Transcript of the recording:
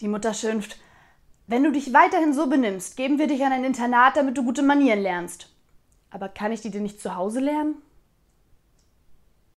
Die Mutter schimpft, wenn du dich weiterhin so benimmst, geben wir dich an ein Internat, damit du gute Manieren lernst. Aber kann ich die denn nicht zu Hause lernen?